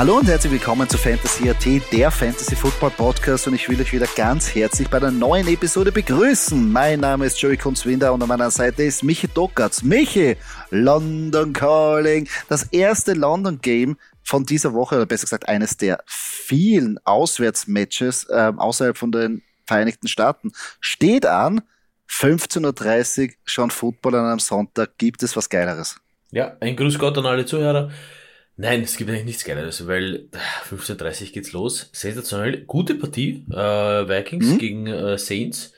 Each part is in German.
Hallo und herzlich willkommen zu Fantasy AT, der Fantasy Football Podcast und ich will euch wieder ganz herzlich bei der neuen Episode begrüßen. Mein Name ist Joey Kunzwinder und an meiner Seite ist Michi Dockertz. Michi, London Calling, das erste London Game von dieser Woche, oder besser gesagt eines der vielen Auswärtsmatches äh, außerhalb von den Vereinigten Staaten, steht an. 15.30 Uhr schon Football an einem Sonntag. Gibt es was Geileres? Ja, ein Grüß Gott an alle Zuhörer. Nein, es gibt eigentlich nichts Geileres, weil 15.30 Uhr geht's los. Sensationell. Gute Partie, äh, Vikings mhm. gegen äh, Saints.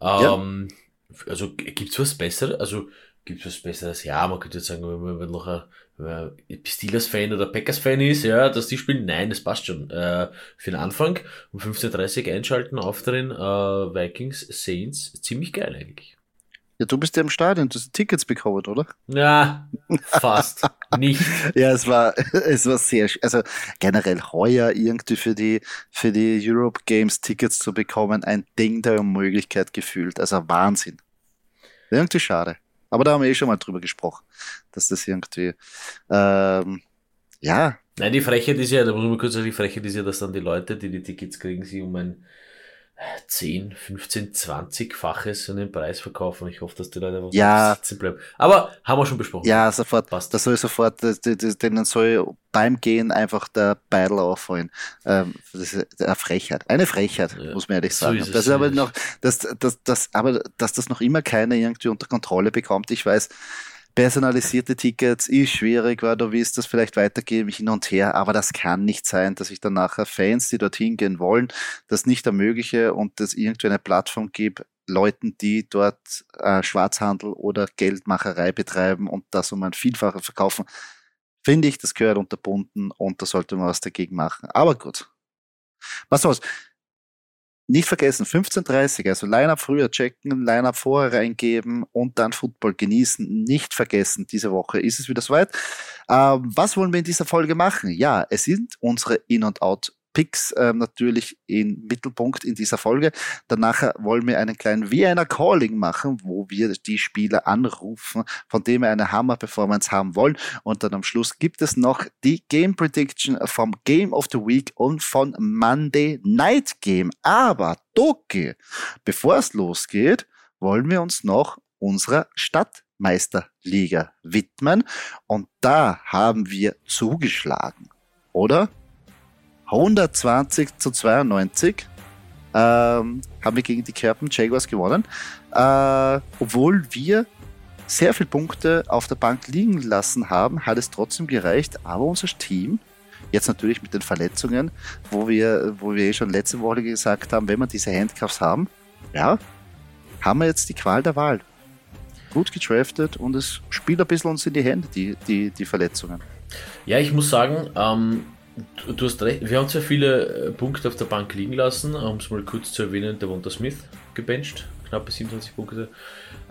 Ähm, ja. Also gibt's was Besseres? Also gibt's was Besseres? Ja, man könnte jetzt sagen, wenn man noch ein, Steelers-Fan oder Packers-Fan ist, ja, dass die spielen. Nein, das passt schon. Äh, für den Anfang um 15.30 Uhr einschalten, auf drin, äh, Vikings, Saints. Ziemlich geil eigentlich. Ja, du bist ja im Stadion, du hast Tickets bekommen, oder? Ja, fast. Nicht. ja, es war, es war sehr, also generell heuer irgendwie für die, für die Europe Games Tickets zu bekommen, ein Ding der Unmöglichkeit gefühlt. Also Wahnsinn. Irgendwie schade. Aber da haben wir eh schon mal drüber gesprochen, dass das irgendwie, ähm, ja. Nein, die Frechheit ist ja, da muss man kurz sagen, die Frechheit ist ja, dass dann die Leute, die die Tickets kriegen, sie um ein 10, 15, 20-faches von den Preis verkaufen. Ich hoffe, dass die Leute einfach ja. sitzen bleiben. Aber haben wir schon besprochen. Ja, sofort. Passt. Das soll sofort, denen soll beim Gehen einfach der Beidel auffallen. Ähm, das ist eine Frechheit. Eine Frechheit, ja. muss man ehrlich sagen. So das ist aber noch, dass, dass, dass, aber, dass das noch immer keiner irgendwie unter Kontrolle bekommt. Ich weiß, personalisierte Tickets ist schwierig, weil du willst das vielleicht weitergeben hin und her, aber das kann nicht sein, dass ich dann nachher Fans, die dorthin gehen wollen, das nicht ermögliche und es irgendwie eine Plattform gibt, Leuten, die dort äh, Schwarzhandel oder Geldmacherei betreiben und das um ein Vielfaches verkaufen, finde ich, das gehört unterbunden und da sollte man was dagegen machen. Aber gut. Was soll's? Nicht vergessen, 15.30 also Line-Up früher checken, Line-Up vorher reingeben und dann Football genießen. Nicht vergessen, diese Woche ist es wieder soweit. Ähm, was wollen wir in dieser Folge machen? Ja, es sind unsere In- und Out- Picks äh, natürlich im Mittelpunkt in dieser Folge. Danach wollen wir einen kleinen Vienna Calling machen, wo wir die Spieler anrufen, von dem wir eine Hammer-Performance haben wollen. Und dann am Schluss gibt es noch die Game Prediction vom Game of the Week und von Monday Night Game. Aber Doki, bevor es losgeht, wollen wir uns noch unserer Stadtmeisterliga widmen. Und da haben wir zugeschlagen, oder? 120 zu 92 ähm, haben wir gegen die Kerpen Jaguars gewonnen. Äh, obwohl wir sehr viele Punkte auf der Bank liegen lassen haben, hat es trotzdem gereicht. Aber unser Team, jetzt natürlich mit den Verletzungen, wo wir, wo wir eh schon letzte Woche gesagt haben, wenn wir diese Handcuffs haben, ja, haben wir jetzt die Qual der Wahl. Gut gedraftet und es spielt ein bisschen uns in die Hände, die, die, die Verletzungen. Ja, ich muss sagen, ähm, Du hast recht, wir haben zwar viele äh, Punkte auf der Bank liegen lassen, um es mal kurz zu erwähnen, der Wanda Smith gebencht, knappe 27 Punkte.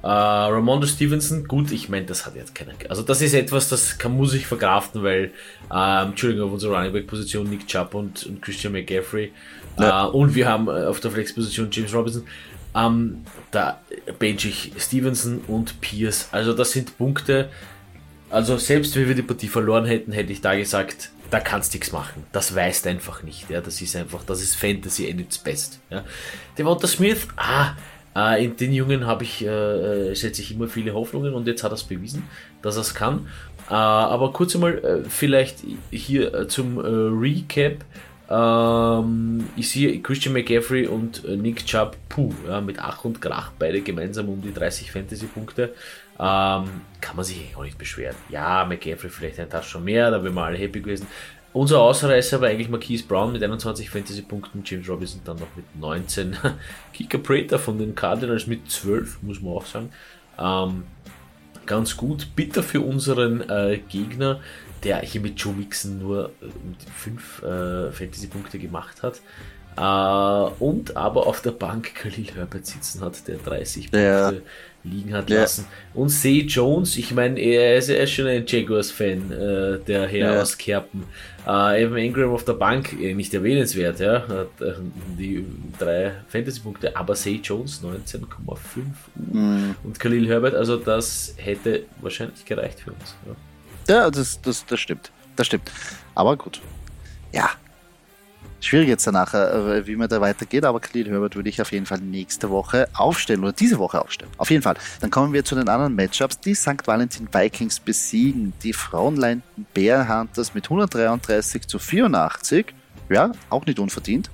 Uh, Ramondo Stevenson, gut, ich meine, das hat jetzt keiner. Also, das ist etwas, das kann, muss ich verkraften, weil, ähm, Entschuldigung, auf unserer Running Back Position Nick Chubb und, und Christian McGaffrey. Uh, und wir haben uh, auf der Flex Position James Robinson. Ähm, da bench ich Stevenson und Pierce. Also, das sind Punkte. Also, selbst wenn wir die Partie verloren hätten, hätte ich da gesagt, da kannst du nichts machen. Das weißt einfach nicht. Ja, das ist einfach, das ist Fantasy at its best. Ja. Devonta Smith, ah, äh, in den Jungen habe ich, äh, äh, setze ich immer viele Hoffnungen und jetzt hat er es bewiesen, dass er es kann. Äh, aber kurz einmal, äh, vielleicht hier äh, zum Recap. Ähm, ich sehe Christian McCaffrey und Nick Chubb, puh, ja, mit Ach und Krach, beide gemeinsam um die 30 Fantasy-Punkte. Ähm, kann man sich auch nicht beschweren. Ja, McCaffrey vielleicht ein Touch schon mehr, da wären wir alle happy gewesen. Unser Ausreißer war eigentlich Marquise Brown mit 21 Fantasy-Punkten, James Robinson dann noch mit 19. Kicker Prater von den Cardinals mit 12, muss man auch sagen. Ähm, ganz gut. Bitter für unseren äh, Gegner, der hier mit Joe Mixon nur 5 äh, äh, Fantasy-Punkte gemacht hat. Äh, und aber auf der Bank Khalil Herbert sitzen hat, der 30 Punkte ja liegen hat ja. lassen. Und Say Jones, ich meine, er ist, ist schon ein Jaguars-Fan, äh, der Herr ja. aus Kerpen. Äh, Evan Ingram auf der Bank, äh, nicht erwähnenswert, ja, hat äh, die drei Fantasy-Punkte, aber Say Jones 19,5 mhm. und Khalil Herbert, also das hätte wahrscheinlich gereicht für uns. Ja, ja das, das, das stimmt. Das stimmt. Aber gut. ja, schwierig jetzt danach, äh, wie man da weitergeht, aber Khalil Herbert würde ich auf jeden Fall nächste Woche aufstellen oder diese Woche aufstellen. Auf jeden Fall. Dann kommen wir zu den anderen Matchups. Die St. Valentin Vikings besiegen die Frauenlein Bear Hunters mit 133 zu 84. Ja, auch nicht unverdient.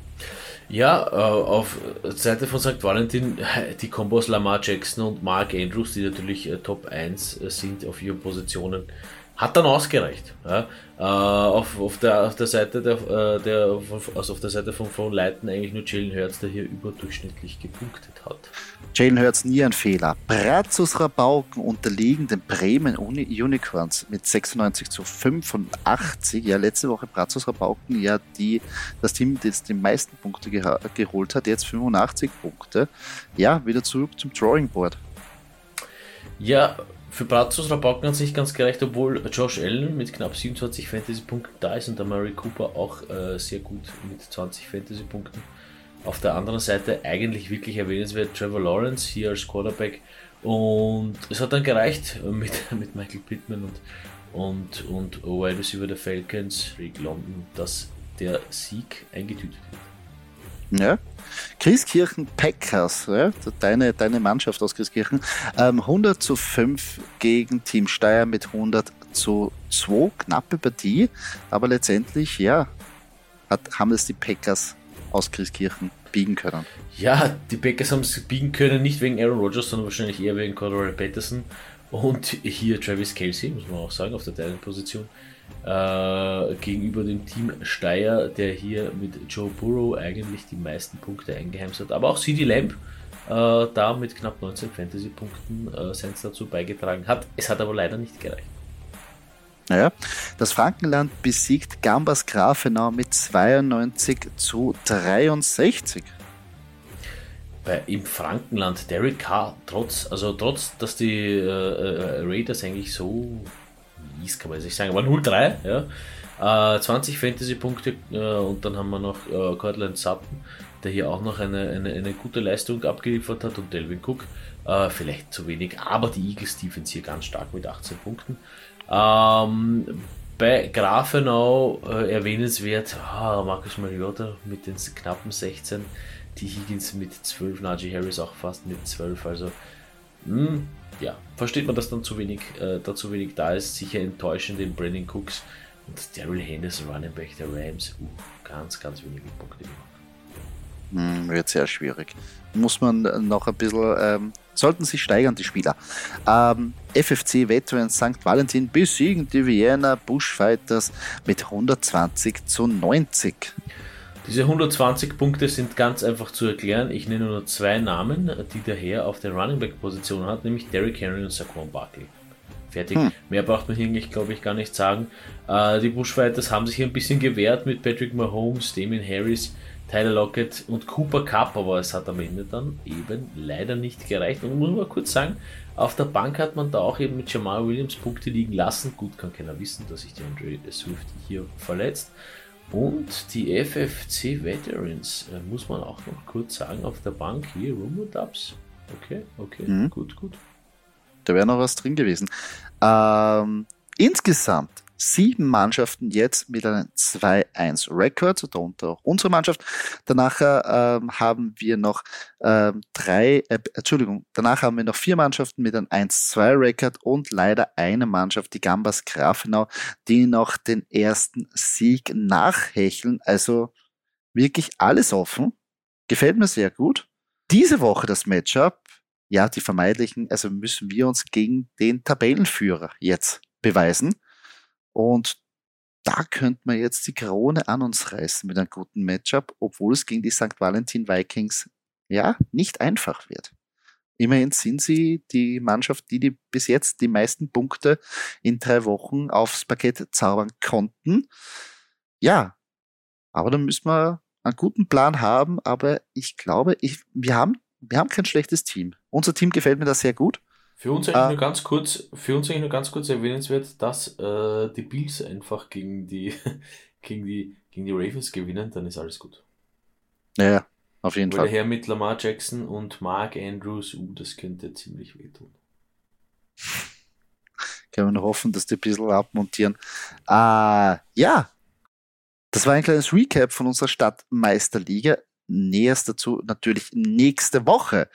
Ja, äh, auf Seite von St. Valentin die Kombos Lamar Jackson und Mark Andrews, die natürlich äh, Top 1 sind auf ihren Positionen hat dann ausgereicht. Ja. Äh, auf, auf, der, auf der Seite der, äh, der also auf der Seite von, von Leiten eigentlich nur Jalen Hurts, der hier überdurchschnittlich gepunktet hat. Jalen Hurts nie ein Fehler. Brazos Rabauken unterliegen den Bremen Uni Unicorns mit 96 zu 85. Ja, letzte Woche Brazos Rabauken, ja, die, das Team, das die meisten Punkte geholt hat, jetzt 85 Punkte. Ja, wieder zurück zum Drawing Board. Ja, für Brazos Rabauken hat sich ganz gerecht, obwohl Josh Allen mit knapp 27 Fantasy-Punkten da ist und der Murray Cooper auch äh, sehr gut mit 20 Fantasy-Punkten. Auf der anderen Seite eigentlich wirklich erwähnenswert Trevor Lawrence hier als Quarterback und es hat dann gereicht mit, mit Michael Pittman und, und, und Wide Receiver der Falcons, Rick London, dass der Sieg eingetütet wird. Ja. Christkirchen Packers, ja, deine, deine Mannschaft aus Christkirchen, ähm, 100 zu 5 gegen Team Steyr mit 100 zu 2, knappe Partie, aber letztendlich, ja, hat, haben es die Packers aus Christkirchen biegen können. Ja, die Packers haben es biegen können, nicht wegen Aaron Rodgers, sondern wahrscheinlich eher wegen Cordero Patterson und hier Travis Kelsey, muss man auch sagen, auf der Teilenposition. Position äh, gegenüber dem Team Steyr, der hier mit Joe Burrow eigentlich die meisten Punkte eingeheimst hat. Aber auch CD Lamb äh, da mit knapp 19 Fantasy-Punkten äh, Sens dazu beigetragen hat. Es hat aber leider nicht gereicht. Naja, das Frankenland besiegt Gambas Grafenau mit 92 zu 63. Bei, Im Frankenland, Derek Carr, trotz, also trotz, dass die äh, äh Raiders eigentlich so mies, kann man sich sagen, aber 0-3, ja. Äh, 20 Fantasy-Punkte äh, und dann haben wir noch äh, Cortland Sutton, der hier auch noch eine, eine, eine gute Leistung abgeliefert hat und Delvin Cook. Äh, vielleicht zu wenig, aber die Eagles Defense hier ganz stark mit 18 Punkten. Ähm, bei Grafenau äh, erwähnenswert ah, Marcus Mariota mit den knappen 16, die Higgins mit 12, Najee Harris auch fast mit 12, also mh, hm, ja, versteht man, dass dann zu wenig, äh, da zu wenig da ist. Sicher enttäuschend den Brandon Cooks und Daryl Henderson, Running Back der Rams. Uh, ganz, ganz wenige Punkte gemacht. Hm, wird sehr schwierig. Muss man noch ein bisschen, ähm, sollten sich steigern, die Spieler. Ähm, FFC Veterans St. Valentin besiegen die Vienna Bushfighters mit 120 zu 90. Diese 120 Punkte sind ganz einfach zu erklären. Ich nenne nur zwei Namen, die der Herr auf der Running Back Position hat, nämlich Derrick Henry und Saquon Barkley. Fertig. Hm. Mehr braucht man hier eigentlich, glaube ich, gar nicht sagen. Äh, die Bushfighters haben sich hier ein bisschen gewehrt mit Patrick Mahomes, Damien Harris, Tyler Lockett und Cooper Cup, aber es hat am Ende dann eben leider nicht gereicht. Und muss man kurz sagen, auf der Bank hat man da auch eben mit Jamal Williams Punkte liegen lassen. Gut, kann keiner wissen, dass sich der Andre Swift hier verletzt. Und die FFC Veterans, äh, muss man auch noch kurz sagen, auf der Bank hier, Rumor Dubs. Okay, okay, mhm. gut, gut. Da wäre noch was drin gewesen. Ähm, insgesamt sieben Mannschaften jetzt mit einem 2-1-Rekord, darunter auch unsere Mannschaft. Danach ähm, haben wir noch ähm, drei, äh, Entschuldigung, danach haben wir noch vier Mannschaften mit einem 1-2-Rekord und leider eine Mannschaft, die Gambas Grafenau, die noch den ersten Sieg nachhecheln. Also wirklich alles offen. Gefällt mir sehr gut. Diese Woche das Matchup, ja, die vermeidlichen, also müssen wir uns gegen den Tabellenführer jetzt beweisen. Und da könnte man jetzt die Krone an uns reißen mit einem guten Matchup, obwohl es gegen die St. Valentin Vikings ja nicht einfach wird. Immerhin sind sie die Mannschaft, die, die bis jetzt die meisten Punkte in drei Wochen aufs Parkett zaubern konnten. Ja, aber da müssen wir einen guten Plan haben, aber ich glaube, ich, wir, haben, wir haben kein schlechtes Team. Unser Team gefällt mir da sehr gut. Für uns eigentlich ah. nur ganz kurz, für uns eigentlich nur ganz kurz erwähnenswert, dass äh, die Bills einfach gegen die, gegen die, gegen die Ravens gewinnen, dann ist alles gut. Ja, auf jeden Weil Fall. Daher mit Lamar Jackson und Mark Andrews, uh, das könnte ziemlich wehtun. Können wir noch hoffen, dass die ein bisschen abmontieren. Äh, ja, Das war ein kleines Recap von unserer Stadtmeisterliga. Näherst dazu natürlich nächste Woche.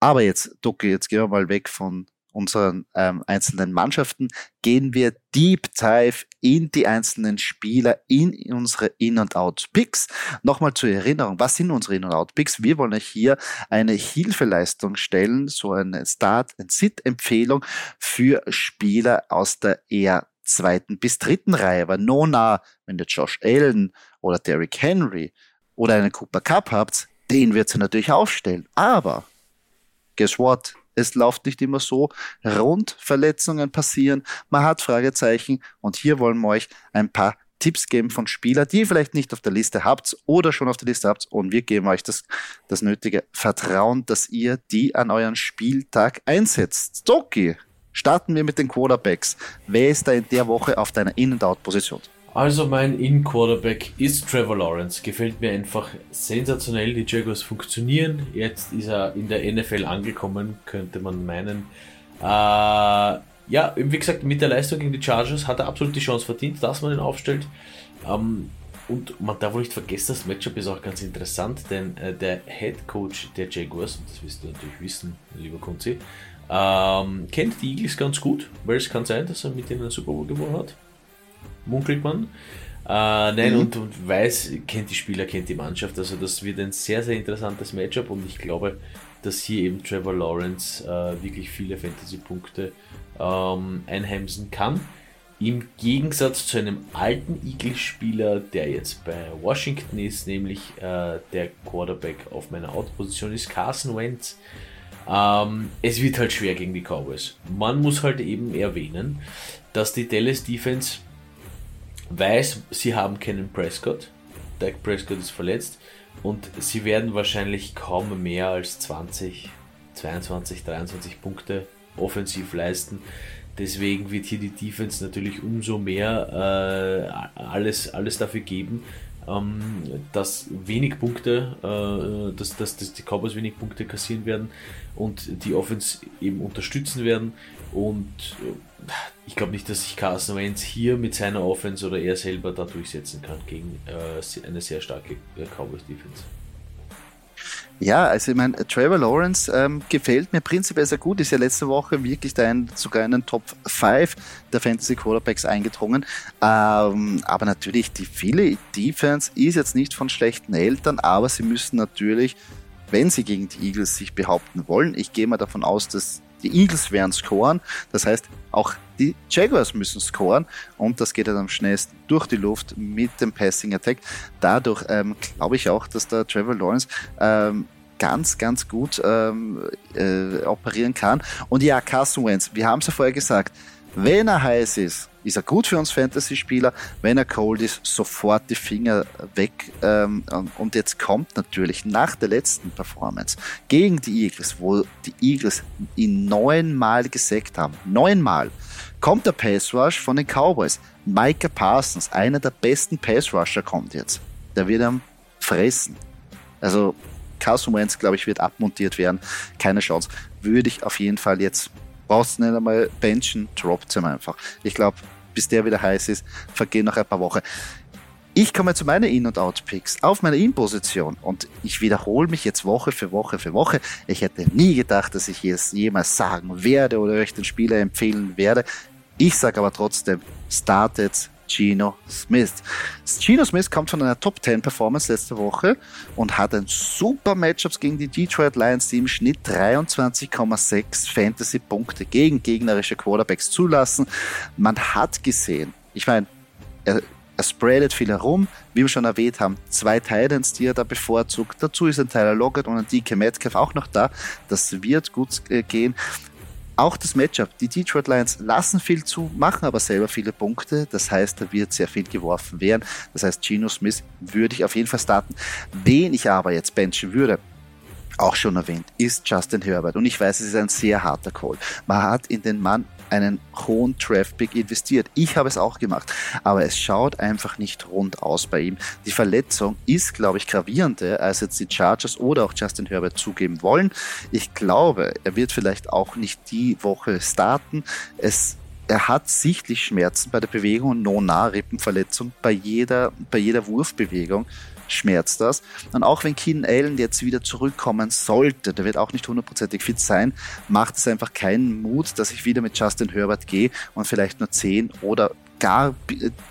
Aber jetzt, Ducke, jetzt gehen wir mal weg von unseren ähm, einzelnen Mannschaften, gehen wir Deep Dive in die einzelnen Spieler, in unsere In- und Out-Picks. Nochmal zur Erinnerung, was sind unsere In- und Out-Picks? Wir wollen euch hier eine Hilfeleistung stellen, so eine Start- and Sit-Empfehlung für Spieler aus der eher zweiten bis dritten Reihe. Weil Nona, wenn ihr Josh Allen oder Derrick Henry oder einen Cooper Cup habt, den wird sie natürlich aufstellen. Aber guess what? Es läuft nicht immer so rund, Verletzungen passieren, man hat Fragezeichen und hier wollen wir euch ein paar Tipps geben von Spielern, die ihr vielleicht nicht auf der Liste habt oder schon auf der Liste habt und wir geben euch das, das nötige Vertrauen, dass ihr die an euren Spieltag einsetzt. Doki, starten wir mit den Quarterbacks. Wer ist da in der Woche auf deiner In-and-Out-Position? Also mein In-Quarterback ist Trevor Lawrence. Gefällt mir einfach sensationell. Die Jaguars funktionieren. Jetzt ist er in der NFL angekommen, könnte man meinen. Äh, ja, wie gesagt, mit der Leistung gegen die Chargers hat er absolut die Chance verdient, dass man ihn aufstellt. Ähm, und man darf wohl nicht vergessen, das Matchup ist auch ganz interessant, denn äh, der Head Coach der Jaguars, das wirst du natürlich wissen, lieber Kunzi, ähm, kennt die Eagles ganz gut, weil es kann sein, dass er mit ihnen einen Super Bowl gewonnen hat munkelt man. Äh, nein, mhm. und, und weiß, kennt die Spieler, kennt die Mannschaft. Also das wird ein sehr, sehr interessantes Matchup und ich glaube, dass hier eben Trevor Lawrence äh, wirklich viele Fantasy-Punkte ähm, einheimsen kann. Im Gegensatz zu einem alten Eagles-Spieler, der jetzt bei Washington ist, nämlich äh, der Quarterback auf meiner Out-Position ist Carson Wentz. Ähm, es wird halt schwer gegen die Cowboys. Man muss halt eben erwähnen, dass die Dallas Defense weiß, sie haben keinen Prescott. Dak Prescott ist verletzt und sie werden wahrscheinlich kaum mehr als 20, 22, 23 Punkte offensiv leisten. Deswegen wird hier die Defense natürlich umso mehr äh, alles, alles dafür geben, ähm, dass wenig Punkte, äh, dass, dass, dass die Cowboys wenig Punkte kassieren werden und die Offense eben unterstützen werden. Und äh, ich glaube nicht, dass sich Carson Wentz hier mit seiner Offense oder er selber da durchsetzen kann gegen äh, eine sehr starke äh, Cowboys Defense. Ja, also ich meine, Trevor Lawrence ähm, gefällt mir prinzipiell sehr gut. Ist ja letzte Woche wirklich da ein, sogar in den Top 5 der Fantasy Quarterbacks eingedrungen. Ähm, aber natürlich, die viele Defense ist jetzt nicht von schlechten Eltern, aber sie müssen natürlich, wenn sie gegen die Eagles sich behaupten wollen, ich gehe mal davon aus, dass die Eagles werden scoren. Das heißt, auch die Jaguars müssen scoren und das geht dann am schnellsten durch die Luft mit dem Passing Attack. Dadurch ähm, glaube ich auch, dass der Trevor Lawrence ähm, ganz, ganz gut ähm, äh, operieren kann. Und ja, Carson Wentz, wir haben es ja vorher gesagt, wenn er heiß ist, ist er gut für uns Fantasy-Spieler. Wenn er cold ist, sofort die Finger weg. Ähm, und jetzt kommt natürlich nach der letzten Performance gegen die Eagles, wo die Eagles ihn neunmal gesackt haben, neunmal, kommt der Pass Rush von den Cowboys. Micah Parsons, einer der besten Pass Rusher, kommt jetzt. Der wird am fressen. Also Carson Wentz, glaube ich, wird abmontiert werden. Keine Chance. Würde ich auf jeden Fall jetzt brauchst nicht einmal benchen, droppt ihm einfach. Ich glaube, bis der wieder heiß ist, vergehen noch ein paar Wochen. Ich komme zu meinen In- und Out-Picks auf meiner In-Position und ich wiederhole mich jetzt Woche für Woche für Woche. Ich hätte nie gedacht, dass ich es jemals sagen werde oder euch den Spieler empfehlen werde. Ich sage aber trotzdem, startet Gino Smith. Gino Smith kommt von einer Top 10 Performance letzte Woche und hat ein super Matchups gegen die Detroit Lions, die im Schnitt 23,6 Fantasy-Punkte gegen gegnerische Quarterbacks zulassen. Man hat gesehen, ich meine, er, er spreadet viel herum, wie wir schon erwähnt haben, zwei Titans, die er da bevorzugt. Dazu ist ein Tyler Lockett und ein DK Metcalf auch noch da. Das wird gut äh, gehen. Auch das Matchup. Die Detroit Lions lassen viel zu, machen aber selber viele Punkte. Das heißt, da wird sehr viel geworfen werden. Das heißt, Geno Smith würde ich auf jeden Fall starten. Wen ich aber jetzt benchen würde, auch schon erwähnt, ist Justin Herbert. Und ich weiß, es ist ein sehr harter Call. Man hat in den Mann einen hohen Traffic investiert. Ich habe es auch gemacht, aber es schaut einfach nicht rund aus bei ihm. Die Verletzung ist, glaube ich, gravierender, als jetzt die Chargers oder auch Justin Herbert zugeben wollen. Ich glaube, er wird vielleicht auch nicht die Woche starten. Es er hat sichtlich Schmerzen bei der Bewegung, No-Nah-Rippenverletzung, bei jeder, bei jeder Wurfbewegung schmerzt das. Und auch wenn Keenan Allen jetzt wieder zurückkommen sollte, der wird auch nicht hundertprozentig fit sein, macht es einfach keinen Mut, dass ich wieder mit Justin Herbert gehe und vielleicht nur 10 oder gar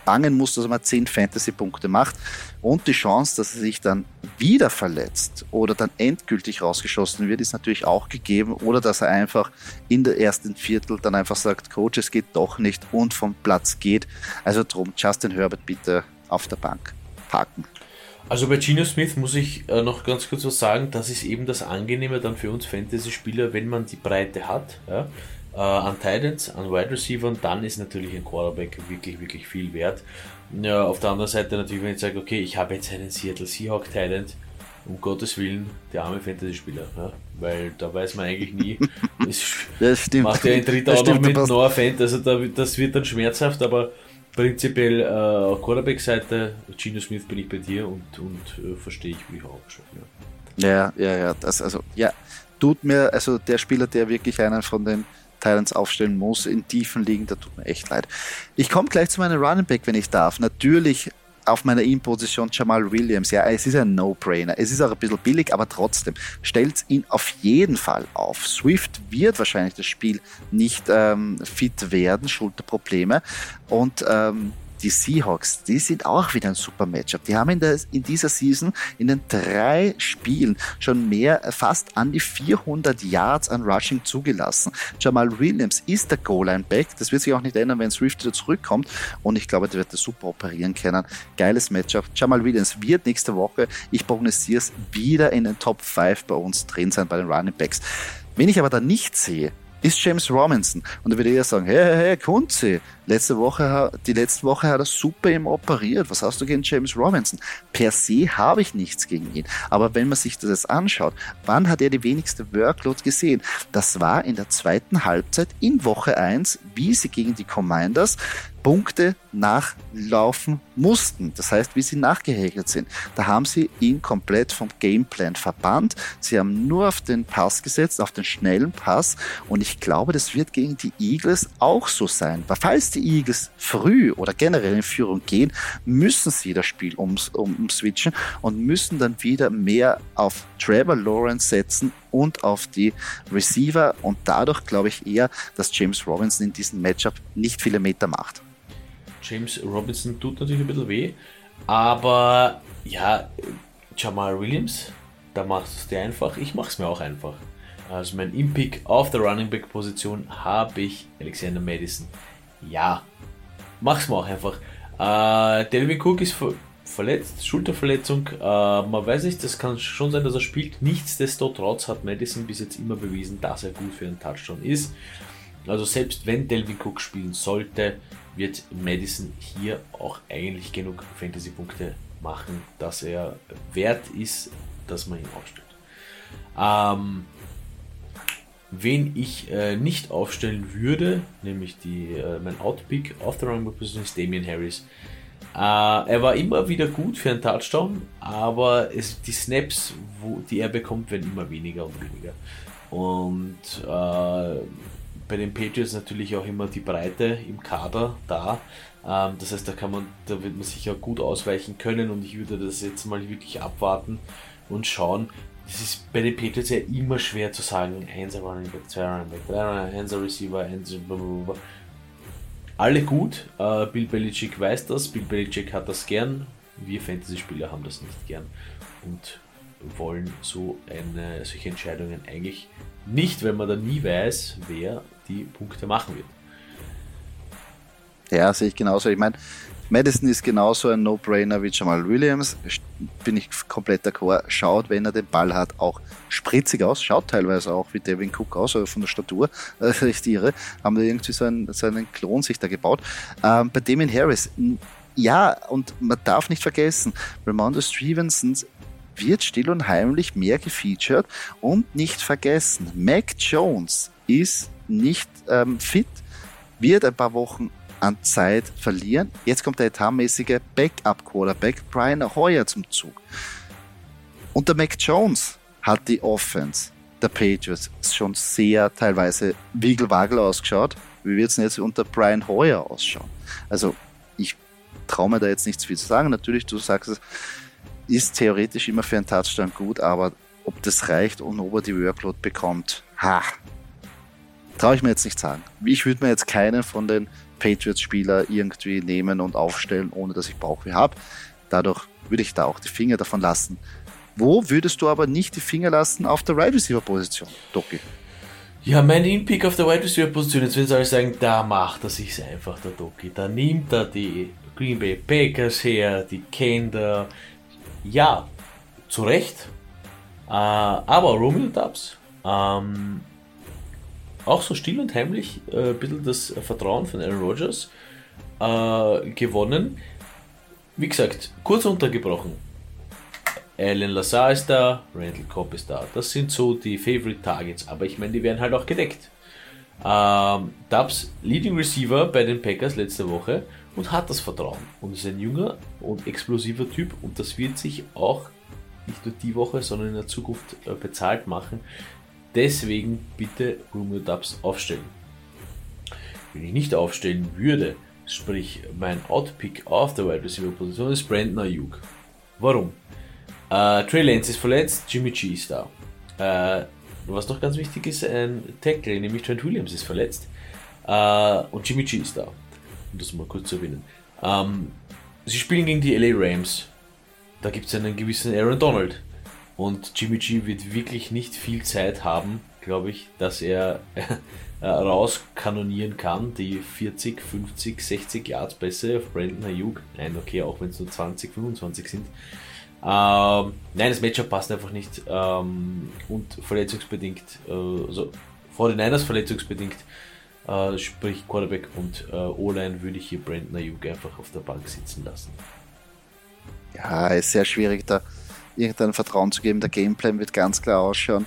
bangen muss, dass er mal 10 Fantasy-Punkte macht. Und die Chance, dass er sich dann wieder verletzt oder dann endgültig rausgeschossen wird, ist natürlich auch gegeben. Oder dass er einfach in der ersten Viertel dann einfach sagt, Coach, es geht doch nicht und vom Platz geht. Also drum, Justin Herbert bitte auf der Bank parken. Also bei Gino Smith muss ich äh, noch ganz kurz was sagen, das ist eben das Angenehme dann für uns Fantasy-Spieler, wenn man die Breite hat, ja, äh, an Titans, an Wide Receivers, dann ist natürlich ein Quarterback wirklich, wirklich viel wert. Ja, auf der anderen Seite natürlich, wenn ich sage, okay, ich habe jetzt einen Seattle Seahawk Talent, um Gottes Willen, der arme Fantasy-Spieler, ja, weil da weiß man eigentlich nie, das stimmt. macht er in dritter auch noch mit Noah Fant, also da, das wird dann schmerzhaft, aber prinzipiell äh, Quarterback-Seite, Gino Smith bin ich bei dir und, und äh, verstehe ich, wie ich auch schon. Ja. ja, ja, ja, das also, ja, tut mir, also der Spieler, der wirklich einen von den Titans aufstellen muss in tiefen Ligen, da tut mir echt leid. Ich komme gleich zu meinem Running Back, wenn ich darf. Natürlich auf meiner In-Position Jamal Williams. Ja, es ist ein No-Brainer. Es ist auch ein bisschen billig, aber trotzdem stellt ihn auf jeden Fall auf. Swift wird wahrscheinlich das Spiel nicht ähm, fit werden, Schulterprobleme. Und ähm, die Seahawks, die sind auch wieder ein super Matchup. Die haben in, der, in dieser Season in den drei Spielen schon mehr, äh, fast an die 400 Yards an Rushing zugelassen. Jamal Williams ist der Goal-Line-Back. Das wird sich auch nicht ändern, wenn Swift wieder zurückkommt. Und ich glaube, der wird das super operieren können. Geiles Matchup. Jamal Williams wird nächste Woche, ich prognostiere es, wieder in den Top 5 bei uns drin sein bei den Running Backs. Wenn ich aber da nicht sehe, ist James Robinson. Und da würde ich ja sagen, hey, hey, hey, Kunze, letzte Woche, die letzte Woche hat er super im operiert. Was hast du gegen James Robinson? Per se habe ich nichts gegen ihn. Aber wenn man sich das jetzt anschaut, wann hat er die wenigste Workload gesehen? Das war in der zweiten Halbzeit in Woche 1, wie sie gegen die Commanders Punkte nachlaufen mussten. Das heißt, wie sie nachgehäkelt sind. Da haben sie ihn komplett vom Gameplan verbannt. Sie haben nur auf den Pass gesetzt, auf den schnellen Pass. Und ich glaube, das wird gegen die Eagles auch so sein. Weil falls die Eagles früh oder generell in Führung gehen, müssen sie das Spiel ums, um, umswitchen und müssen dann wieder mehr auf Trevor Lawrence setzen und auf die Receiver. Und dadurch glaube ich eher, dass James Robinson in diesem Matchup nicht viele Meter macht. James Robinson tut natürlich ein bisschen weh, aber ja, Jamal Williams, da machst du es dir einfach. Ich mache es mir auch einfach. Also mein Impick auf der Running Back Position habe ich Alexander Madison. Ja, mach's mir auch einfach. Äh, Delvin Cook ist ver verletzt, Schulterverletzung. Äh, man weiß nicht, das kann schon sein, dass er spielt. Nichtsdestotrotz hat Madison bis jetzt immer bewiesen, dass er gut für einen Touchdown ist. Also selbst wenn Delvin Cook spielen sollte, wird Madison hier auch eigentlich genug Fantasy-Punkte machen, dass er wert ist, dass man ihn aufstellt. Ähm, wen ich äh, nicht aufstellen würde, nämlich die, äh, mein Outpick auf der Running Position ist Damian Harris. Äh, er war immer wieder gut für einen Touchdown, aber es, die Snaps, wo, die er bekommt, werden immer weniger und weniger. Und äh, bei den Patriots natürlich auch immer die Breite im Kader da. Ähm, das heißt, da kann man, da wird man sicher gut ausweichen können und ich würde das jetzt mal wirklich abwarten und schauen. Es ist bei den Patriots ja immer schwer zu sagen, 1 Running Back, 2 Running Back, 3 Running 1 Receiver, 1 Alle gut. Äh, Bill Belichick weiß das, Bill Belichick hat das gern. Wir Fantasy-Spieler haben das nicht gern und wollen so eine, solche Entscheidungen eigentlich nicht, wenn man dann nie weiß, wer die Punkte machen wird. Ja, sehe ich genauso. Ich meine, Madison ist genauso ein No-Brainer wie Jamal Williams. Bin ich komplett d'accord. Schaut, wenn er den Ball hat, auch spritzig aus. Schaut teilweise auch wie Devin Cook aus, also von der Statur. Das ist irre. Haben da irgendwie so einen, so einen Klon sich da gebaut. Ähm, bei Damien Harris, ja, und man darf nicht vergessen, Ramondo Stevenson wird still und heimlich mehr gefeatured und nicht vergessen, Mac Jones ist nicht ähm, fit, wird ein paar Wochen an Zeit verlieren. Jetzt kommt der etatmäßige Backup-Quarterback Brian Hoyer zum Zug. Und der Mac Jones hat die Offense der Patriots schon sehr teilweise wiegelwagel ausgeschaut. Wie wird es denn jetzt unter Brian Hoyer ausschauen? Also ich traue mir da jetzt nichts viel zu sagen. Natürlich, du sagst es, ist theoretisch immer für einen Touchdown gut, aber ob das reicht und ob er die Workload bekommt, ha, traue ich mir jetzt nicht sagen. Ich würde mir jetzt keinen von den Patriots-Spieler irgendwie nehmen und aufstellen, ohne dass ich Bauchweh habe. Dadurch würde ich da auch die Finger davon lassen. Wo würdest du aber nicht die Finger lassen auf der Wide Receiver Position, Doki? Ja, mein In-Pick auf der Wide Receiver Position, jetzt will ich sagen, da macht er sich einfach, der Doki. Da nimmt er die Green Bay Packers her, die kennt er. Ja, zu Recht. Äh, aber Romeo Dubs, ähm, auch so still und heimlich äh, ein bisschen das Vertrauen von Aaron Rodgers äh, gewonnen. Wie gesagt, kurz untergebrochen. Alan Lazar ist da, Randall Cobb ist da. Das sind so die Favorite Targets, aber ich meine, die werden halt auch gedeckt. Ähm, Dubs Leading Receiver bei den Packers letzte Woche und hat das Vertrauen und ist ein junger und explosiver Typ und das wird sich auch nicht nur die Woche, sondern in der Zukunft äh, bezahlt machen. Deswegen bitte Romeo Dubs aufstellen. Wenn ich nicht aufstellen würde, sprich mein Outpick auf der Wide Receiver Position ist Brandon Ayuk. Warum? Äh, Trey Lance ist verletzt, Jimmy G ist da. Äh, was noch ganz wichtig ist, ein Tackle, nämlich Trent Williams ist verletzt. Äh, und Jimmy G ist da. Um das mal kurz zu erwähnen. Ähm, sie spielen gegen die LA Rams. Da gibt es einen gewissen Aaron Donald. Und Jimmy G wird wirklich nicht viel Zeit haben, glaube ich, dass er äh, rauskanonieren kann. Die 40, 50, 60 Yards Pässe auf Brandon Ayuk. Nein, okay, auch wenn es nur 20, 25 sind. Ähm, nein, das Matchup passt einfach nicht. Ähm, und verletzungsbedingt, äh, also vor den Niners verletzungsbedingt, äh, sprich Quarterback und äh, O-Line, würde ich hier Brandon Ayuk einfach auf der Bank sitzen lassen. Ja, ist sehr schwierig da irgendein Vertrauen zu geben. Der Gameplan wird ganz klar ausschauen.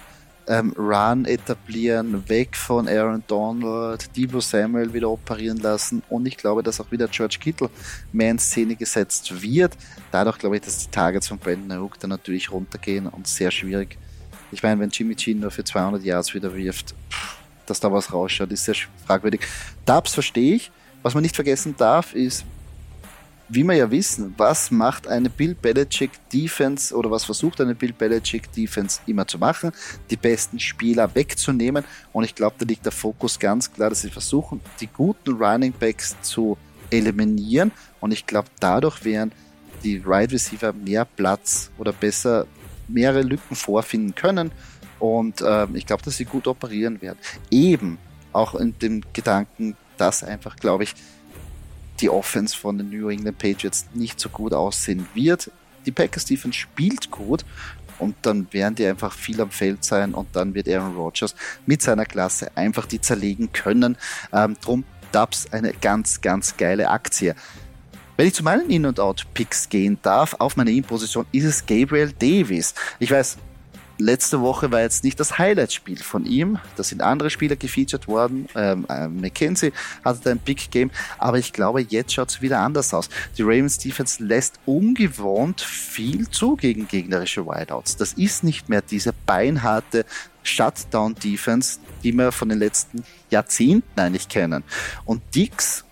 Ähm, Run etablieren, weg von Aaron Donald, Debo Samuel wieder operieren lassen und ich glaube, dass auch wieder George Kittle mehr in Szene gesetzt wird. Dadurch glaube ich, dass die Targets von Brandon Hook dann natürlich runtergehen und sehr schwierig. Ich meine, wenn Jimmy G nur für 200 Yards wieder wirft, dass da was rausschaut, ist sehr fragwürdig. Dubs verstehe ich. Was man nicht vergessen darf, ist, wie wir ja wissen, was macht eine Bill Belichick Defense oder was versucht eine Bill Belichick Defense immer zu machen? Die besten Spieler wegzunehmen. Und ich glaube, da liegt der Fokus ganz klar, dass sie versuchen, die guten Running Backs zu eliminieren. Und ich glaube, dadurch werden die Wide right Receiver mehr Platz oder besser mehrere Lücken vorfinden können. Und äh, ich glaube, dass sie gut operieren werden. Eben auch in dem Gedanken, dass einfach, glaube ich, die Offense von den New England Patriots nicht so gut aussehen wird. Die Packers Defense spielt gut und dann werden die einfach viel am Feld sein und dann wird Aaron Rodgers mit seiner Klasse einfach die zerlegen können. Ähm, drum Dubs eine ganz, ganz geile Aktie. Wenn ich zu meinen In- und Out-Picks gehen darf, auf meiner In-Position ist es Gabriel Davis. Ich weiß, letzte Woche war jetzt nicht das Highlight-Spiel von ihm. Da sind andere Spieler gefeatured worden. Ähm, äh, McKenzie hatte ein Big Game, aber ich glaube, jetzt schaut es wieder anders aus. Die Ravens Defense lässt ungewohnt viel zu gegen gegnerische Wideouts. Das ist nicht mehr diese beinharte Shutdown-Defense, die wir von den letzten Jahrzehnten eigentlich kennen. Und Dix,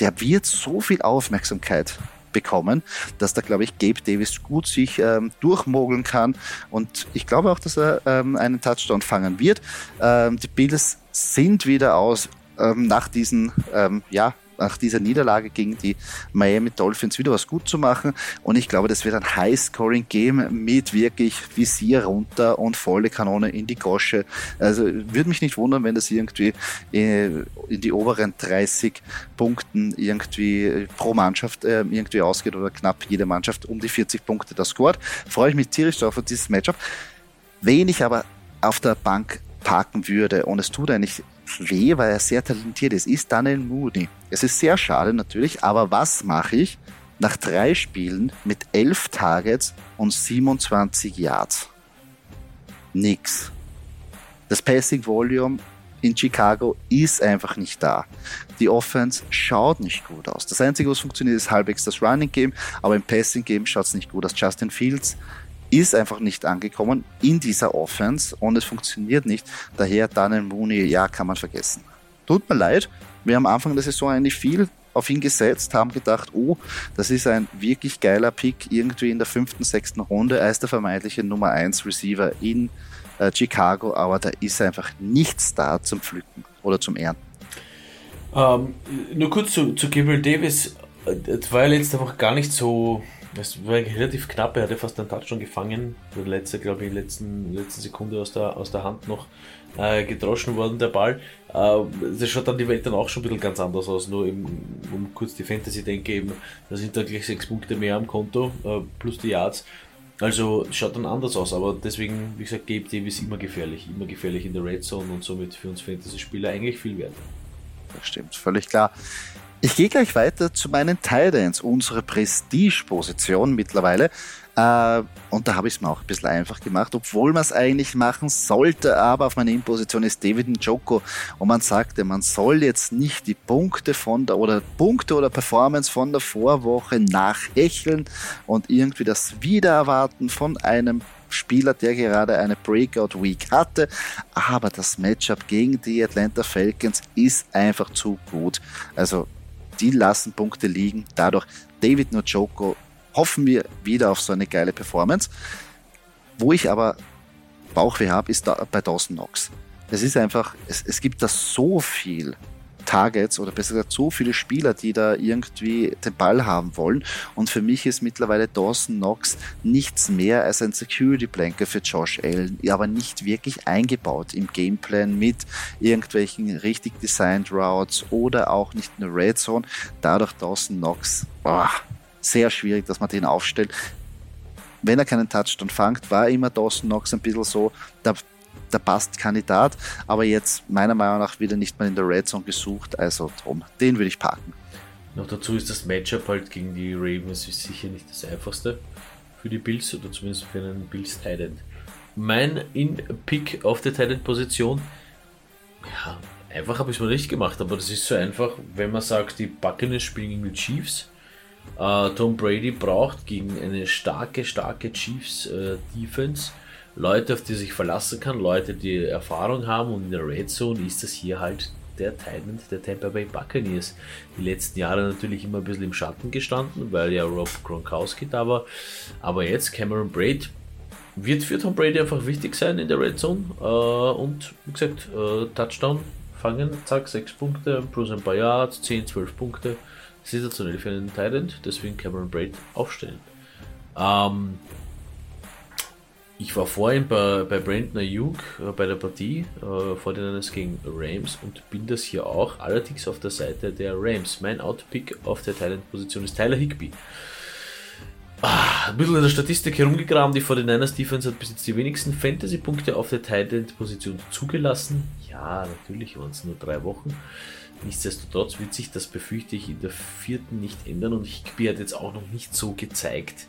der wird so viel Aufmerksamkeit bekommen, dass da, glaube ich, Gabe Davis gut sich ähm, durchmogeln kann. Und ich glaube auch, dass er ähm, einen Touchdown fangen wird. Ähm, die Bills sind wieder aus ähm, nach diesen ähm, ja, nach dieser Niederlage gegen die Miami Dolphins wieder was gut zu machen. Und ich glaube, das wird ein High-Scoring-Game mit wirklich Visier runter und volle Kanone in die Gosche. Also würde mich nicht wundern, wenn das irgendwie äh, in die oberen 30 Punkten irgendwie pro Mannschaft äh, irgendwie ausgeht oder knapp jede Mannschaft um die 40 Punkte da scored. Freue ich mich tierisch drauf auf dieses Matchup. Wen ich aber auf der Bank parken würde und es tut eigentlich weh, weil er sehr talentiert ist, ist Daniel Mooney. Es ist sehr schade natürlich, aber was mache ich nach drei Spielen mit elf Targets und 27 Yards? Nix. Das Passing Volume in Chicago ist einfach nicht da. Die Offense schaut nicht gut aus. Das Einzige, was funktioniert, ist halbwegs das Running Game, aber im Passing Game schaut es nicht gut aus. Justin Fields ist einfach nicht angekommen in dieser Offense und es funktioniert nicht. Daher Daniel Mooney, ja, kann man vergessen. tut mir leid. Wir haben am Anfang der Saison eigentlich viel auf ihn gesetzt, haben gedacht, oh, das ist ein wirklich geiler Pick irgendwie in der fünften, sechsten Runde als der vermeintliche Nummer 1 Receiver in äh, Chicago, aber da ist einfach nichts da zum Pflücken oder zum Ernten. Ähm, nur kurz zu, zu Gabriel Davis. Es war ja letzte Woche gar nicht so. Es war relativ knapp, er hatte fast einen Touchdown gefangen. Der letzte, glaube ich, in letzten, letzten Sekunde aus der, aus der Hand noch äh, gedroschen worden, der Ball. Äh, das schaut dann die Welt dann auch schon ein bisschen ganz anders aus. Nur eben, um kurz die Fantasy denke, eben, da sind dann gleich sechs Punkte mehr am Konto, äh, plus die Yards. Also schaut dann anders aus, aber deswegen, wie gesagt, Gabe Davis immer gefährlich, immer gefährlich in der Red Zone und somit für uns Fantasy-Spieler eigentlich viel wert. Das stimmt, völlig klar. Ich gehe gleich weiter zu meinen Titans, unsere Prestige-Position mittlerweile. Äh, und da habe ich es mir auch ein bisschen einfach gemacht, obwohl man es eigentlich machen sollte, aber auf meiner Innenposition ist David Njoko und man sagte, man soll jetzt nicht die Punkte von der oder Punkte oder Performance von der Vorwoche nachhecheln und irgendwie das Wiedererwarten von einem Spieler, der gerade eine Breakout Week hatte, aber das Matchup gegen die Atlanta Falcons ist einfach zu gut. Also die lassen Punkte liegen. Dadurch David Njoko hoffen wir wieder auf so eine geile Performance. Wo ich aber Bauchweh habe, ist da bei Dawson Knox. Es ist einfach, es, es gibt da so viel Targets oder besser gesagt so viele Spieler, die da irgendwie den Ball haben wollen. Und für mich ist mittlerweile Dawson Knox nichts mehr als ein Security Blanket für Josh Allen, aber nicht wirklich eingebaut im Gameplan mit irgendwelchen richtig designed Routes oder auch nicht in der Red Zone. Dadurch Dawson Knox, boah, sehr schwierig, dass man den aufstellt. Wenn er keinen Touchdown fangt, war immer Dawson Knox ein bisschen so der, der Passt-Kandidat, aber jetzt meiner Meinung nach wieder nicht mal in der Red Zone gesucht, also drum, den würde ich parken. Noch dazu ist das Matchup halt gegen die Ravens sicher nicht das einfachste für die Bills oder zumindest für einen Bills Titan. Mein In-Pick auf der Titan-Position, ja, einfach habe ich es mal nicht gemacht, aber das ist so einfach, wenn man sagt, die Buccaneers spielen gegen die Chiefs, Uh, Tom Brady braucht gegen eine starke, starke Chiefs uh, Defense Leute, auf die sich verlassen kann, Leute, die Erfahrung haben und in der Red Zone ist das hier halt der Titan der Tampa Bay Buccaneers. Die letzten Jahre natürlich immer ein bisschen im Schatten gestanden, weil ja Rob Gronkowski da war. Aber jetzt Cameron Braid wird für Tom Brady einfach wichtig sein in der Red Zone. Uh, und wie gesagt, Touchdown fangen, zack, 6 Punkte, plus ein paar Yards, 10, 12 Punkte sensationell für einen Tyrant, deswegen Cameron Braid aufstellen. Ähm, ich war vorhin bei, bei Brandon Ayuk äh, bei der Partie äh, vor den Niners gegen Rams und bin das hier auch, allerdings auf der Seite der Rams. Mein Outpick auf der Thailand-Position ist Tyler Higby. Ah, ein bisschen in der Statistik herumgegraben, die 49ers Defense hat bis jetzt die wenigsten Fantasy-Punkte auf der Thailand-Position zugelassen. Ja, natürlich waren es nur drei Wochen. Nichtsdestotrotz wird sich das, befürchte ich, in der vierten nicht ändern und Higby hat jetzt auch noch nicht so gezeigt,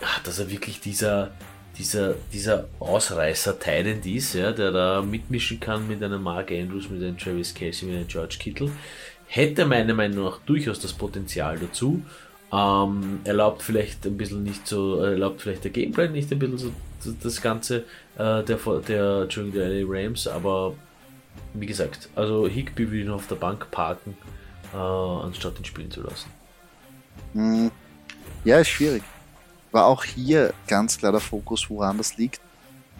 ah, dass er wirklich dieser, dieser, dieser Ausreißer Tyrant ist, ja, der da mitmischen kann mit einem Mark Andrews, mit einem Travis Casey, mit einem George Kittle. Hätte meiner Meinung nach durchaus das Potenzial dazu. Ähm, erlaubt vielleicht ein bisschen nicht so, erlaubt vielleicht der Gameplay nicht ein bisschen so das Ganze äh, der, der, der LA Rams, aber wie gesagt, also Higby will ihn auf der Bank parken, äh, anstatt ihn spielen zu lassen. Hm. Ja, ist schwierig. War auch hier ganz klar der Fokus, woran das liegt.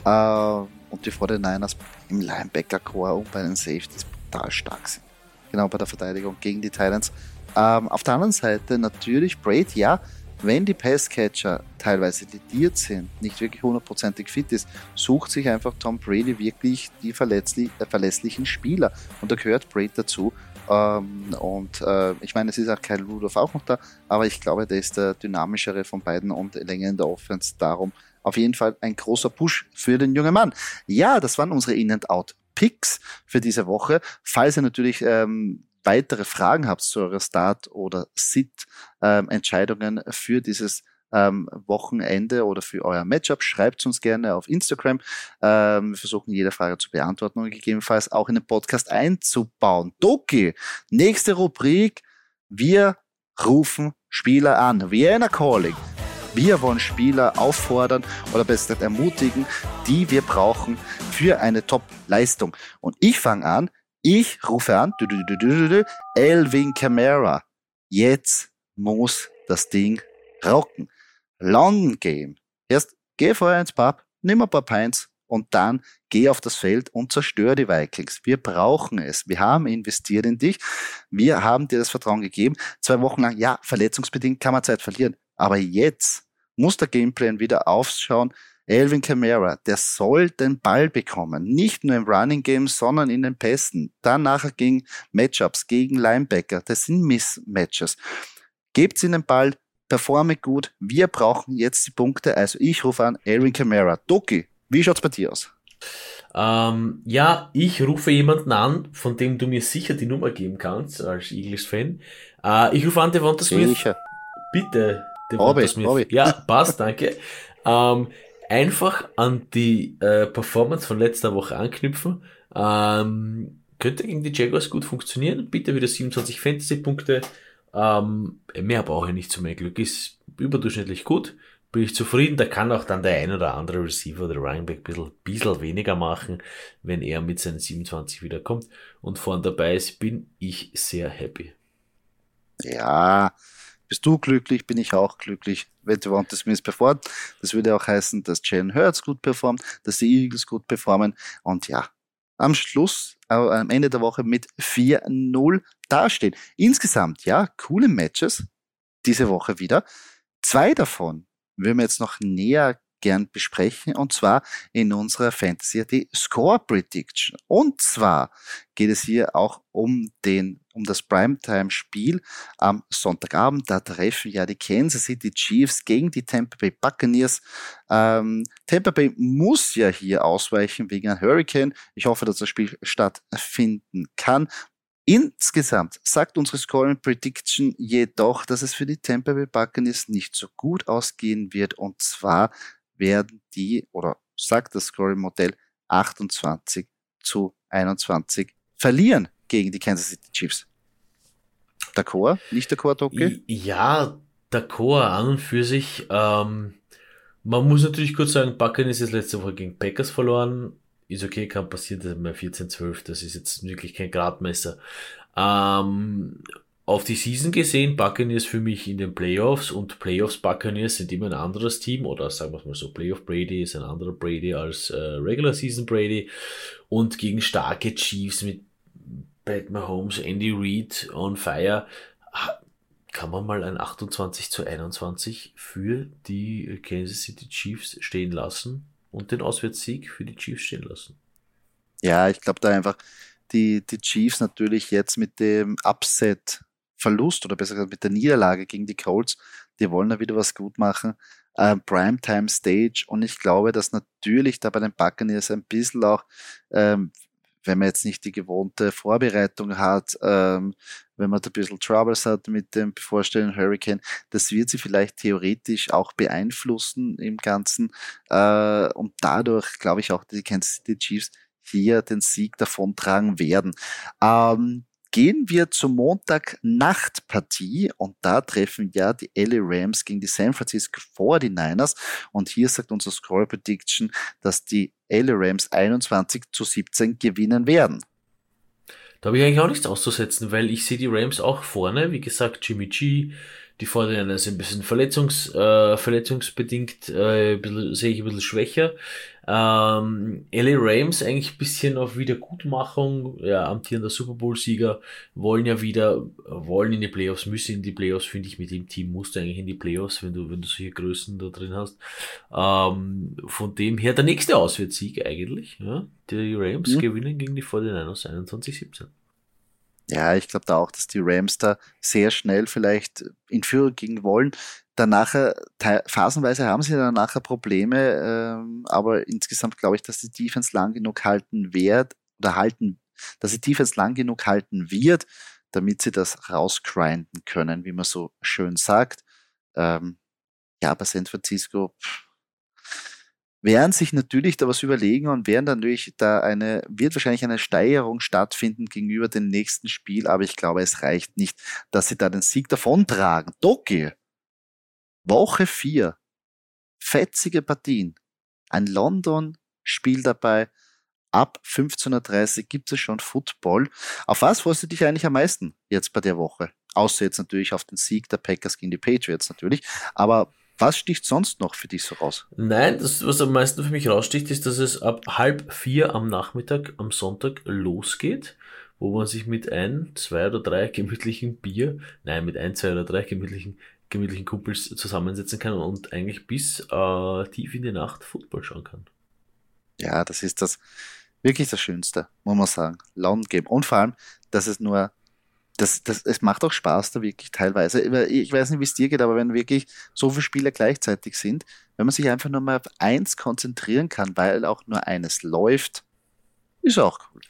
Äh, und die 49ers im Linebacker-Core und bei den Safeties brutal stark sind. Genau bei der Verteidigung gegen die Titans. Ähm, auf der anderen Seite natürlich Braid, ja, wenn die Passcatcher teilweise lediert sind, nicht wirklich hundertprozentig fit ist, sucht sich einfach Tom Brady wirklich die äh, verlässlichen Spieler. Und da gehört Brady dazu. Ähm, und äh, ich meine, es ist auch Kyle Rudolph auch noch da, aber ich glaube, der ist der dynamischere von beiden und länger in der Offense. Darum auf jeden Fall ein großer Push für den jungen Mann. Ja, das waren unsere In-and-Out. Picks für diese Woche. Falls ihr natürlich ähm, weitere Fragen habt zu eurer Start- oder Sit-Entscheidungen ähm, für dieses ähm, Wochenende oder für euer Matchup, schreibt uns gerne auf Instagram. Ähm, wir versuchen jede Frage zu beantworten und gegebenenfalls auch in den Podcast einzubauen. Doki, nächste Rubrik. Wir rufen Spieler an. Vienna Calling. Wir wollen Spieler auffordern oder besser ermutigen, die wir brauchen für eine Top-Leistung. Und ich fange an Ich rufe an, Elvin Kamara. Jetzt muss das Ding rocken. Long Game. Erst geh vorher ins Pub, nimm ein paar Pints und dann geh auf das Feld und zerstör die Vikings. Wir brauchen es. Wir haben investiert in dich. Wir haben dir das Vertrauen gegeben. Zwei Wochen lang, ja, verletzungsbedingt kann man Zeit verlieren. Aber jetzt muss der Gameplan wieder aufschauen. Elvin Kamara, der soll den Ball bekommen. Nicht nur im Running Game, sondern in den Pässen. Dann nachher gegen Matchups, gegen Linebacker. Das sind Mismatches. Gebt ihnen den Ball, performe gut. Wir brauchen jetzt die Punkte. Also ich rufe an Elvin Kamara. Doki, wie schaut's bei dir aus? Ähm, ja, ich rufe jemanden an, von dem du mir sicher die Nummer geben kannst, als Eagles-Fan. Äh, ich rufe an Devonta Smith. Sicher. Bitte, Devonta Smith. Hobby. Ja, passt, danke. Ähm, einfach an die äh, Performance von letzter Woche anknüpfen. Ähm, könnte gegen die Jaguars gut funktionieren. Bitte wieder 27 Fantasy-Punkte. Ähm, mehr brauche ich nicht zu meinem Glück. Ist überdurchschnittlich gut. Bin ich zufrieden. Da kann auch dann der ein oder andere Receiver oder Running Back ein bisschen, bisschen weniger machen, wenn er mit seinen 27 wiederkommt und vorn dabei ist, bin ich sehr happy. Ja, bist du glücklich, bin ich auch glücklich. Wenn Devonta Smith performt, das würde auch heißen, dass Jalen Hurts gut performt, dass die Eagles gut performen und ja, am Schluss, äh, am Ende der Woche mit 4-0 dastehen. Insgesamt, ja, coole Matches diese Woche wieder. Zwei davon würden wir jetzt noch näher gern besprechen und zwar in unserer Fantasy die Score Prediction. Und zwar geht es hier auch um den um das Primetime-Spiel am Sonntagabend. Da treffen ja die Kansas City Chiefs gegen die Tampa Bay Buccaneers. Ähm, Tampa Bay muss ja hier ausweichen wegen einem Hurricane. Ich hoffe, dass das Spiel stattfinden kann. Insgesamt sagt unsere Scoring Prediction jedoch, dass es für die Tampa Bay Buccaneers nicht so gut ausgehen wird. Und zwar werden die, oder sagt das Scoring-Modell, 28 zu 21 verlieren gegen die Kansas City Chiefs. D'accord? Nicht d'accord, Doki? Ja, d'accord an und für sich. Ähm, man muss natürlich kurz sagen, Buccaneers ist letzte Woche gegen Packers verloren. Ist okay, kann passieren, das ist mal 14-12, das ist jetzt wirklich kein Gradmesser. Ähm, auf die Season gesehen, Buccaneers für mich in den Playoffs und Playoffs Buccaneers sind immer ein anderes Team oder sagen wir es mal so, Playoff Brady ist ein anderer Brady als äh, Regular Season Brady und gegen starke Chiefs mit Pat Mahomes, Andy Reid on fire kann man mal ein 28 zu 21 für die Kansas City Chiefs stehen lassen und den Auswärtssieg für die Chiefs stehen lassen. Ja, ich glaube da einfach, die, die Chiefs natürlich jetzt mit dem Upset Verlust oder besser gesagt mit der Niederlage gegen die Colts, die wollen da wieder was gut machen. Ähm, Primetime Stage und ich glaube, dass natürlich da bei den Buccaneers ein bisschen auch, ähm, wenn man jetzt nicht die gewohnte Vorbereitung hat, ähm, wenn man da ein bisschen Troubles hat mit dem bevorstehenden Hurricane, das wird sie vielleicht theoretisch auch beeinflussen im Ganzen äh, und dadurch glaube ich auch die Kansas City Chiefs hier den Sieg davontragen werden. Ähm, Gehen wir zur Montagnachtpartie und da treffen ja die LA Rams gegen die San Francisco 49ers und hier sagt unser Score Prediction, dass die LA Rams 21 zu 17 gewinnen werden. Da habe ich eigentlich auch nichts auszusetzen, weil ich sehe die Rams auch vorne. Wie gesagt, Jimmy G, die Vorderen sind ein bisschen verletzungs, äh, verletzungsbedingt, äh, sehe ich ein bisschen schwächer. Ähm, LA Rams eigentlich ein bisschen auf Wiedergutmachung, ja, amtierender Super Bowl-Sieger, wollen ja wieder, wollen in die Playoffs, müssen in die Playoffs, finde ich, mit dem Team musst du eigentlich in die Playoffs, wenn du, wenn du solche Größen da drin hast. Ähm, von dem her der nächste Auswärtssieg eigentlich, ja. Die Rams mhm. gewinnen gegen die 49ers 21-17. Ja, ich glaube da auch, dass die Rams da sehr schnell vielleicht in Führung gehen wollen. Danach, phasenweise haben sie dann nachher Probleme, ähm, aber insgesamt glaube ich, dass die Defense lang genug halten wird oder halten, dass die Defense lang genug halten wird, damit sie das rausgrinden können, wie man so schön sagt. Ähm, ja, bei San Francisco, pff, werden sich natürlich da was überlegen und werden dann natürlich da eine, wird wahrscheinlich eine Steigerung stattfinden gegenüber dem nächsten Spiel, aber ich glaube, es reicht nicht, dass sie da den Sieg davontragen. Doki, Woche 4, fetzige Partien, ein London-Spiel dabei, ab 15.30 Uhr gibt es schon Football. Auf was freust du dich eigentlich am meisten jetzt bei der Woche? Außer jetzt natürlich auf den Sieg der Packers gegen die Patriots natürlich. Aber was sticht sonst noch für dich so raus? Nein, das, was am meisten für mich raussticht, ist, dass es ab halb vier am Nachmittag am Sonntag losgeht, wo man sich mit ein, zwei oder drei gemütlichen Bier, nein, mit ein, zwei oder drei gemütlichen, gemütlichen Kumpels zusammensetzen kann und eigentlich bis äh, tief in die Nacht Football schauen kann. Ja, das ist das wirklich das Schönste, muss man sagen. Laune geben. Und vor allem, dass es nur das, das, es macht auch Spaß da wirklich teilweise. Ich weiß nicht, wie es dir geht, aber wenn wirklich so viele Spieler gleichzeitig sind, wenn man sich einfach nur mal auf eins konzentrieren kann, weil auch nur eines läuft, ist auch cool.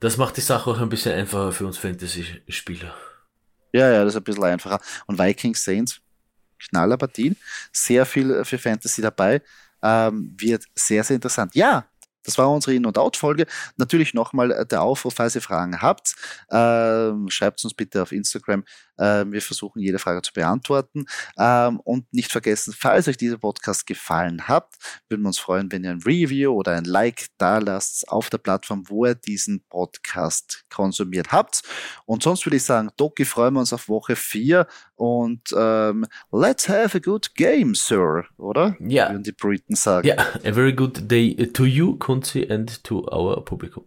Das macht die Sache auch ein bisschen einfacher für uns Fantasy-Spieler. Ja, ja, das ist ein bisschen einfacher. Und Vikings Saints, Knallerpartien, sehr viel für Fantasy dabei, ähm, wird sehr, sehr interessant. Ja, das war unsere In- und Out-Folge. Natürlich nochmal äh, der Aufruf, falls ihr Fragen habt, äh, schreibt uns bitte auf Instagram. Äh, wir versuchen jede Frage zu beantworten. Ähm, und nicht vergessen, falls euch dieser Podcast gefallen hat, würden wir uns freuen, wenn ihr ein Review oder ein Like da lasst auf der Plattform, wo ihr diesen Podcast konsumiert habt. Und sonst würde ich sagen, Doki, freuen wir uns auf Woche 4 und ähm, let's have a good game, Sir, oder? Ja. Würden die Briten sagen. Ja, a very good day to you, Kunzi, and to our Publikum.